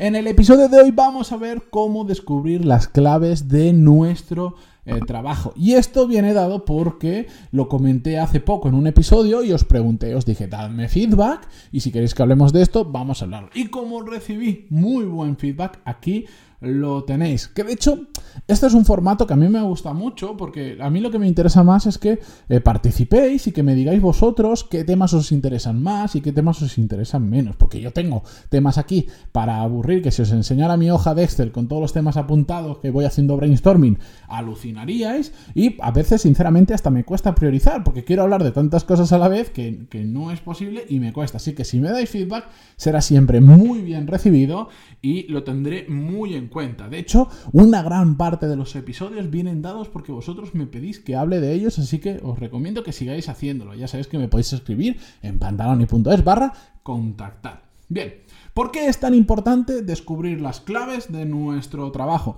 En el episodio de hoy vamos a ver cómo descubrir las claves de nuestro eh, trabajo. Y esto viene dado porque lo comenté hace poco en un episodio y os pregunté, os dije, dadme feedback y si queréis que hablemos de esto, vamos a hablar. Y como recibí muy buen feedback, aquí lo tenéis. Que de hecho, este es un formato que a mí me gusta mucho porque a mí lo que me interesa más es que eh, participéis y que me digáis vosotros qué temas os interesan más y qué temas os interesan menos. Porque yo tengo temas aquí para aburrir, que si os enseñara mi hoja de Excel con todos los temas apuntados que voy haciendo brainstorming, alucinaríais. Y a veces, sinceramente, hasta me cuesta priorizar porque quiero hablar de tantas cosas a la vez que, que no es posible y me cuesta. Así que si me dais feedback, será siempre muy bien recibido y lo tendré muy en cuenta. De hecho, una gran parte de los episodios vienen dados porque vosotros me pedís que hable de ellos, así que os recomiendo que sigáis haciéndolo. Ya sabéis que me podéis escribir en pantaloni.es barra contactar. Bien, ¿por qué es tan importante descubrir las claves de nuestro trabajo?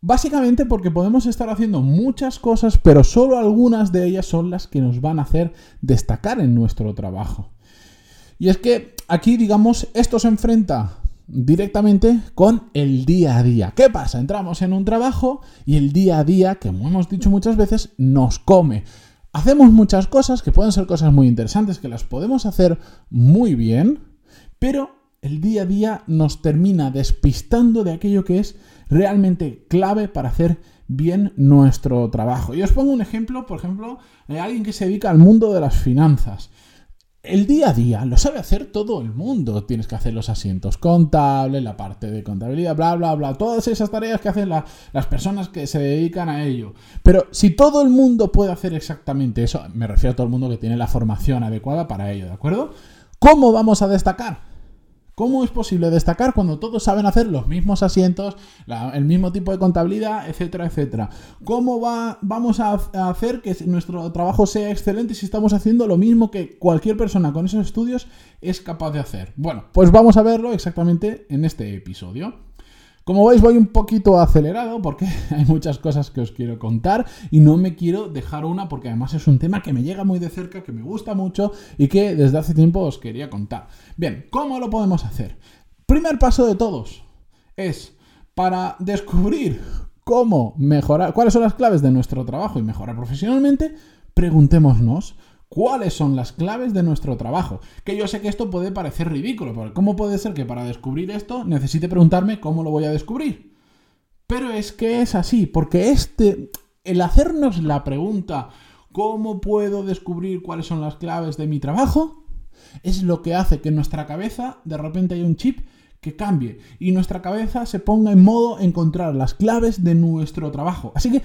Básicamente porque podemos estar haciendo muchas cosas, pero solo algunas de ellas son las que nos van a hacer destacar en nuestro trabajo. Y es que aquí, digamos, esto se enfrenta directamente con el día a día. ¿Qué pasa? Entramos en un trabajo y el día a día, que hemos dicho muchas veces, nos come. Hacemos muchas cosas que pueden ser cosas muy interesantes, que las podemos hacer muy bien, pero el día a día nos termina despistando de aquello que es realmente clave para hacer bien nuestro trabajo. Y os pongo un ejemplo, por ejemplo, de alguien que se dedica al mundo de las finanzas. El día a día lo sabe hacer todo el mundo. Tienes que hacer los asientos contables, la parte de contabilidad, bla, bla, bla. Todas esas tareas que hacen las personas que se dedican a ello. Pero si todo el mundo puede hacer exactamente eso, me refiero a todo el mundo que tiene la formación adecuada para ello, ¿de acuerdo? ¿Cómo vamos a destacar? ¿Cómo es posible destacar cuando todos saben hacer los mismos asientos, el mismo tipo de contabilidad, etcétera, etcétera? ¿Cómo va, vamos a, hacer que nuestro trabajo sea excelente si estamos haciendo lo mismo que cualquier persona con esos estudios es capaz de hacer? Bueno, pues vamos a verlo exactamente en este episodio. Como veis voy un poquito acelerado porque hay muchas cosas que os quiero contar y no me quiero dejar una porque además es un tema que me llega muy de cerca, que me gusta mucho y que desde hace tiempo os quería contar. Bien, ¿cómo lo podemos hacer? Primer paso de todos es para descubrir cómo mejorar, cuáles son las claves de nuestro trabajo y mejorar profesionalmente, preguntémonos cuáles son las claves de nuestro trabajo. Que yo sé que esto puede parecer ridículo, porque ¿cómo puede ser que para descubrir esto necesite preguntarme cómo lo voy a descubrir? Pero es que es así, porque este, el hacernos la pregunta ¿cómo puedo descubrir cuáles son las claves de mi trabajo? Es lo que hace que en nuestra cabeza de repente haya un chip que cambie y nuestra cabeza se ponga en modo encontrar las claves de nuestro trabajo. Así que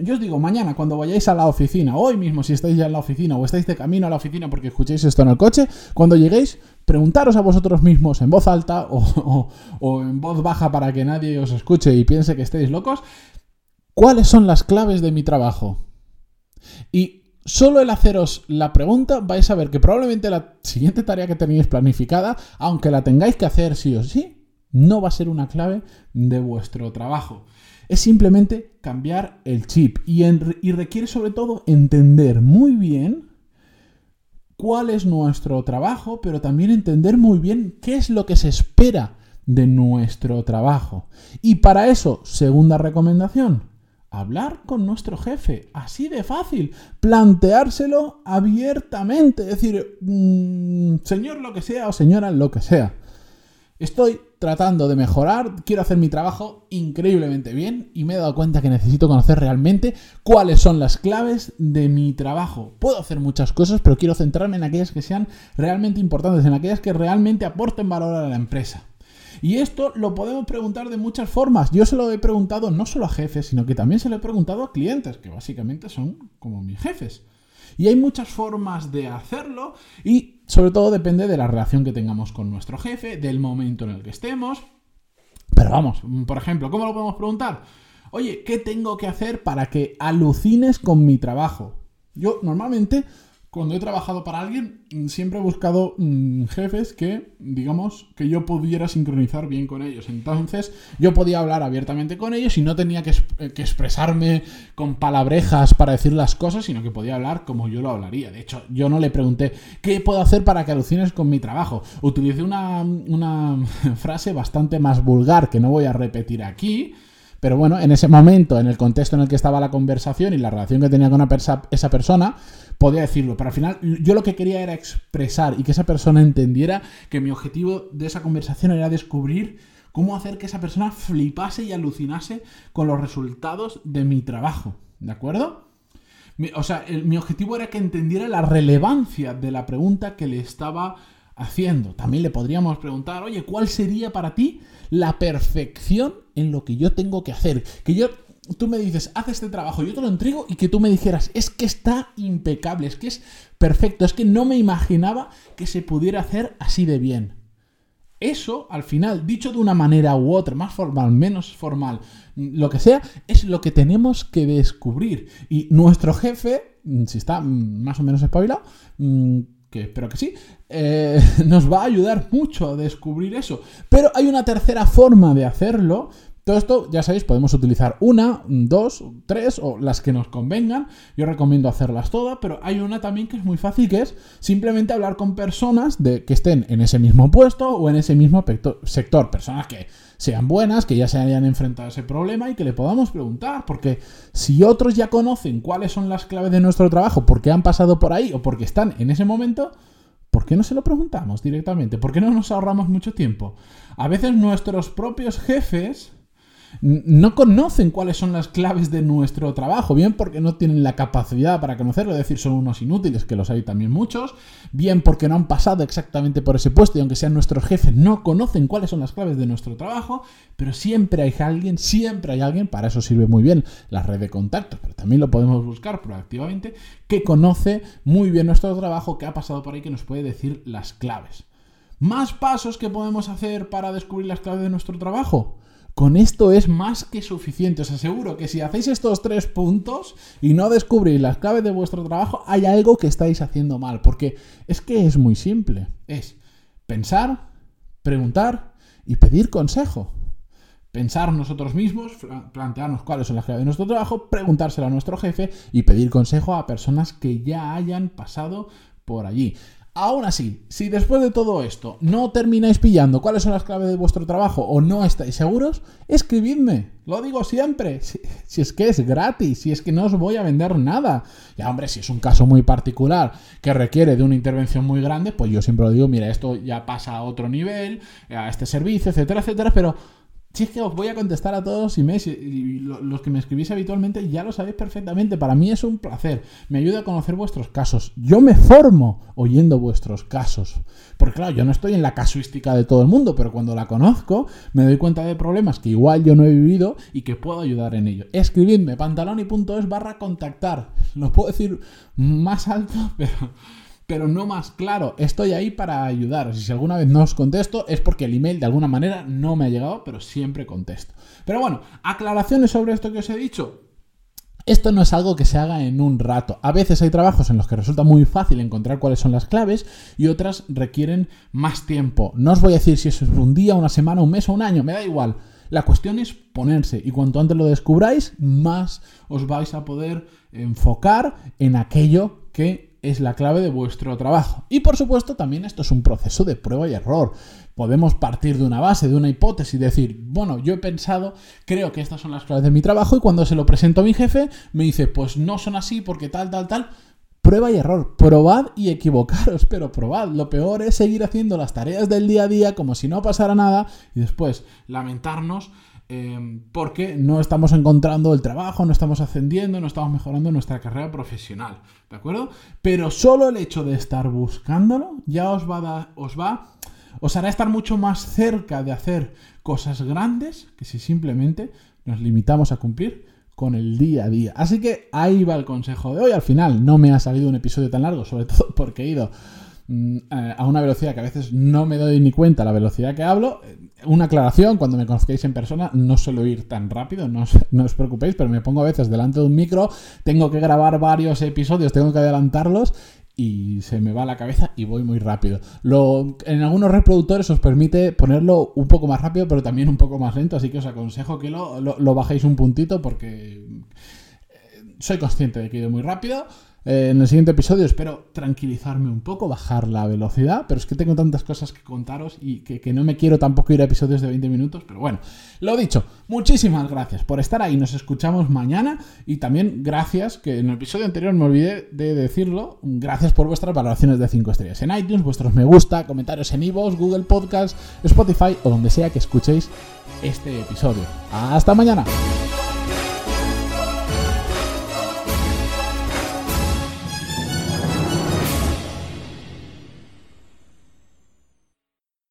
yo os digo, mañana cuando vayáis a la oficina, hoy mismo si estáis ya en la oficina o estáis de camino a la oficina porque escuchéis esto en el coche, cuando lleguéis, preguntaros a vosotros mismos en voz alta o, o en voz baja para que nadie os escuche y piense que estéis locos, ¿cuáles son las claves de mi trabajo? Y solo el haceros la pregunta vais a ver que probablemente la siguiente tarea que tenéis planificada, aunque la tengáis que hacer sí o sí, no va a ser una clave de vuestro trabajo. Es simplemente cambiar el chip y, requiere sobre todo entender muy bien cuál es nuestro trabajo, pero también entender muy bien qué es lo que se espera de nuestro trabajo. Y para eso, segunda recomendación, hablar con nuestro jefe, así de fácil, planteárselo abiertamente, decir, mm, señor lo que sea o señora lo que sea. Estoy tratando de mejorar, quiero hacer mi trabajo increíblemente bien y me he dado cuenta que necesito conocer realmente cuáles son las claves de mi trabajo. Puedo hacer muchas cosas, pero quiero centrarme en aquellas que sean realmente importantes, en aquellas que realmente aporten valor a la empresa. Y esto lo podemos preguntar de muchas formas. Yo se lo he preguntado no solo a jefes, sino que también se lo he preguntado a clientes, que básicamente son como mis jefes. Y hay muchas formas de hacerlo y sobre todo depende de la relación que tengamos con nuestro jefe, del momento en el que estemos. Pero vamos, por ejemplo, ¿cómo lo podemos preguntar? Oye, ¿qué tengo que hacer para que alucines con mi trabajo? Yo normalmente cuando he trabajado para alguien, mm, siempre he buscado mm, jefes que, digamos, que yo pudiera sincronizar bien con ellos. Entonces, yo podía hablar abiertamente con ellos y no tenía que, eh, que, expresarme con palabrejas para decir las cosas, sino que podía hablar como yo lo hablaría. De hecho, yo no le pregunté, ¿qué puedo hacer para que alucines con mi trabajo? Utilicé una frase bastante más vulgar que no voy a repetir aquí pero bueno, en ese momento, en el contexto en el que estaba la conversación y la relación que tenía con esa persona, podía decirlo. Pero al final yo lo que quería era expresar y que esa persona entendiera que mi objetivo de esa conversación era descubrir cómo hacer que esa persona flipase y alucinase con los resultados de mi trabajo. ¿De acuerdo? o sea, mi objetivo era que entendiera la relevancia de la pregunta que le estaba haciendo. También le podríamos preguntar, oye, ¿cuál sería para ti la perfección en lo que yo tengo que hacer. Que yo, tú me dices, haz este trabajo, yo te lo entrego y que tú me dijeras, es que está impecable, es que es perfecto, es que no me imaginaba que se pudiera hacer así de bien. Eso, al final, dicho de una manera u otra, más formal, menos formal, lo que sea, es lo que tenemos que descubrir. Y nuestro jefe, si está más o menos espabilado, mm, que espero que sí, eh, nos va a ayudar mucho a descubrir eso. Pero hay una tercera forma de hacerlo. Todo esto, ya sabéis, podemos utilizar una, dos, tres o las que nos convengan. Yo recomiendo hacerlas todas, pero hay una también que es muy fácil, que es simplemente hablar con personas de, que estén en ese mismo puesto o en ese mismo sector. Personas que sean buenas, que ya se hayan enfrentado a ese problema y que le podamos preguntar. Porque si otros ya conocen cuáles son las claves de nuestro trabajo, porque han pasado por ahí o porque están en ese momento, ¿Por qué no se lo preguntamos directamente? ¿Por qué no nos ahorramos mucho tiempo? A veces nuestros propios jefes no conocen cuáles son las claves de nuestro trabajo, bien porque no tienen la capacidad para conocerlo, es decir, son unos inútiles, que los hay también muchos, bien porque no han pasado exactamente por ese puesto y aunque sean nuestros jefes no conocen cuáles son las claves de nuestro trabajo, pero siempre hay alguien, siempre hay alguien, para eso sirve muy bien la red de contactos, pero también lo podemos buscar proactivamente, que conoce muy bien nuestro trabajo, que ha pasado por ahí, que nos puede decir las claves. ¿Más pasos que podemos hacer para descubrir las claves de nuestro trabajo? Con esto es más que suficiente. Os aseguro que si hacéis estos tres puntos y no descubrís las claves de vuestro trabajo, hay algo que estáis haciendo mal. Porque es que es muy simple. Es pensar, preguntar y pedir consejo pensar nosotros mismos, plantearnos cuáles son las claves de nuestro trabajo, preguntárselo a nuestro jefe y pedir consejo a personas que ya hayan pasado por allí. Aún así, si después de todo esto no termináis pillando cuáles son las claves de vuestro trabajo o no estáis seguros, escribidme. Lo digo siempre. Si, es que es gratis, si es que no os voy a vender nada. Ya, hombre, si es un caso muy particular que requiere de una intervención muy grande, pues yo siempre lo digo, mira, esto ya pasa a otro nivel, a este servicio, etcétera, etcétera, pero si es que os voy a contestar a todos los emails y los que me escribís habitualmente ya lo sabéis perfectamente. Para mí es un placer. Me ayuda a conocer vuestros casos. Yo me formo oyendo vuestros casos. Porque claro, yo no estoy en la casuística de todo el mundo, pero cuando la conozco me doy cuenta de problemas que igual yo no he vivido y que puedo ayudar en ello. Escribidme pantaloni.es barra contactar. Lo puedo decir más alto, pero pero no más claro. Estoy ahí para ayudaros. Y si alguna vez no os contesto es porque el email de alguna manera no me ha llegado, pero siempre contesto. Pero bueno, aclaraciones sobre esto que os he dicho. Esto no es algo que se haga en un rato. A veces hay trabajos en los que resulta muy fácil encontrar cuáles son las claves y otras requieren más tiempo. No os voy a decir si eso es un día, una semana, un mes o un año, me da igual. La cuestión es ponerse y cuanto antes lo descubráis, más os vais a poder enfocar en aquello que es la clave de vuestro trabajo. Y por supuesto también esto es un proceso de prueba y error. Podemos partir de una base, de una hipótesis, y decir, bueno, yo he pensado, creo que estas son las claves de mi trabajo y cuando se lo presento a mi jefe me dice, pues no son así porque tal, tal, tal. Prueba y error, probad y equivocaros, pero probad. Lo peor es seguir haciendo las tareas del día a día como si no pasara nada y después lamentarnos Em, porque no estamos encontrando el trabajo, no estamos ascendiendo, no estamos mejorando nuestra carrera profesional, ¿de acuerdo? Pero solo el hecho de estar buscándolo ya os va a dar, os va, os hará estar mucho más cerca de hacer cosas grandes que si simplemente nos limitamos a cumplir con el día a día. Así que ahí va el consejo de hoy. Al final no me ha salido un episodio tan largo, sobre todo porque he ido a una velocidad que a veces no me doy ni cuenta la velocidad que hablo. Una aclaración, cuando me conozcáis en persona, no suelo ir tan rápido, no os, no os preocupéis, pero me pongo a veces delante de un micro, tengo que grabar varios episodios, tengo que adelantarlos y se me va la cabeza y voy muy rápido. Lo, en algunos reproductores os permite ponerlo un poco más rápido, pero también un poco más lento, así que os aconsejo que lo, lo, lo bajéis un puntito porque eh, soy consciente de que he ido muy rápido. Eh, en el siguiente episodio espero tranquilizarme un poco, bajar la velocidad, pero es que tengo tantas cosas que contaros y que, no me quiero tampoco ir a episodios de 20 minutos, pero bueno, lo dicho, muchísimas gracias por estar ahí, nos escuchamos mañana y también gracias, que en el episodio anterior me olvidé de decirlo, gracias por vuestras valoraciones de 5 estrellas en iTunes, vuestros me gusta, comentarios en iVoox, Google Podcast, Spotify o donde sea que escuchéis este episodio. Hasta mañana.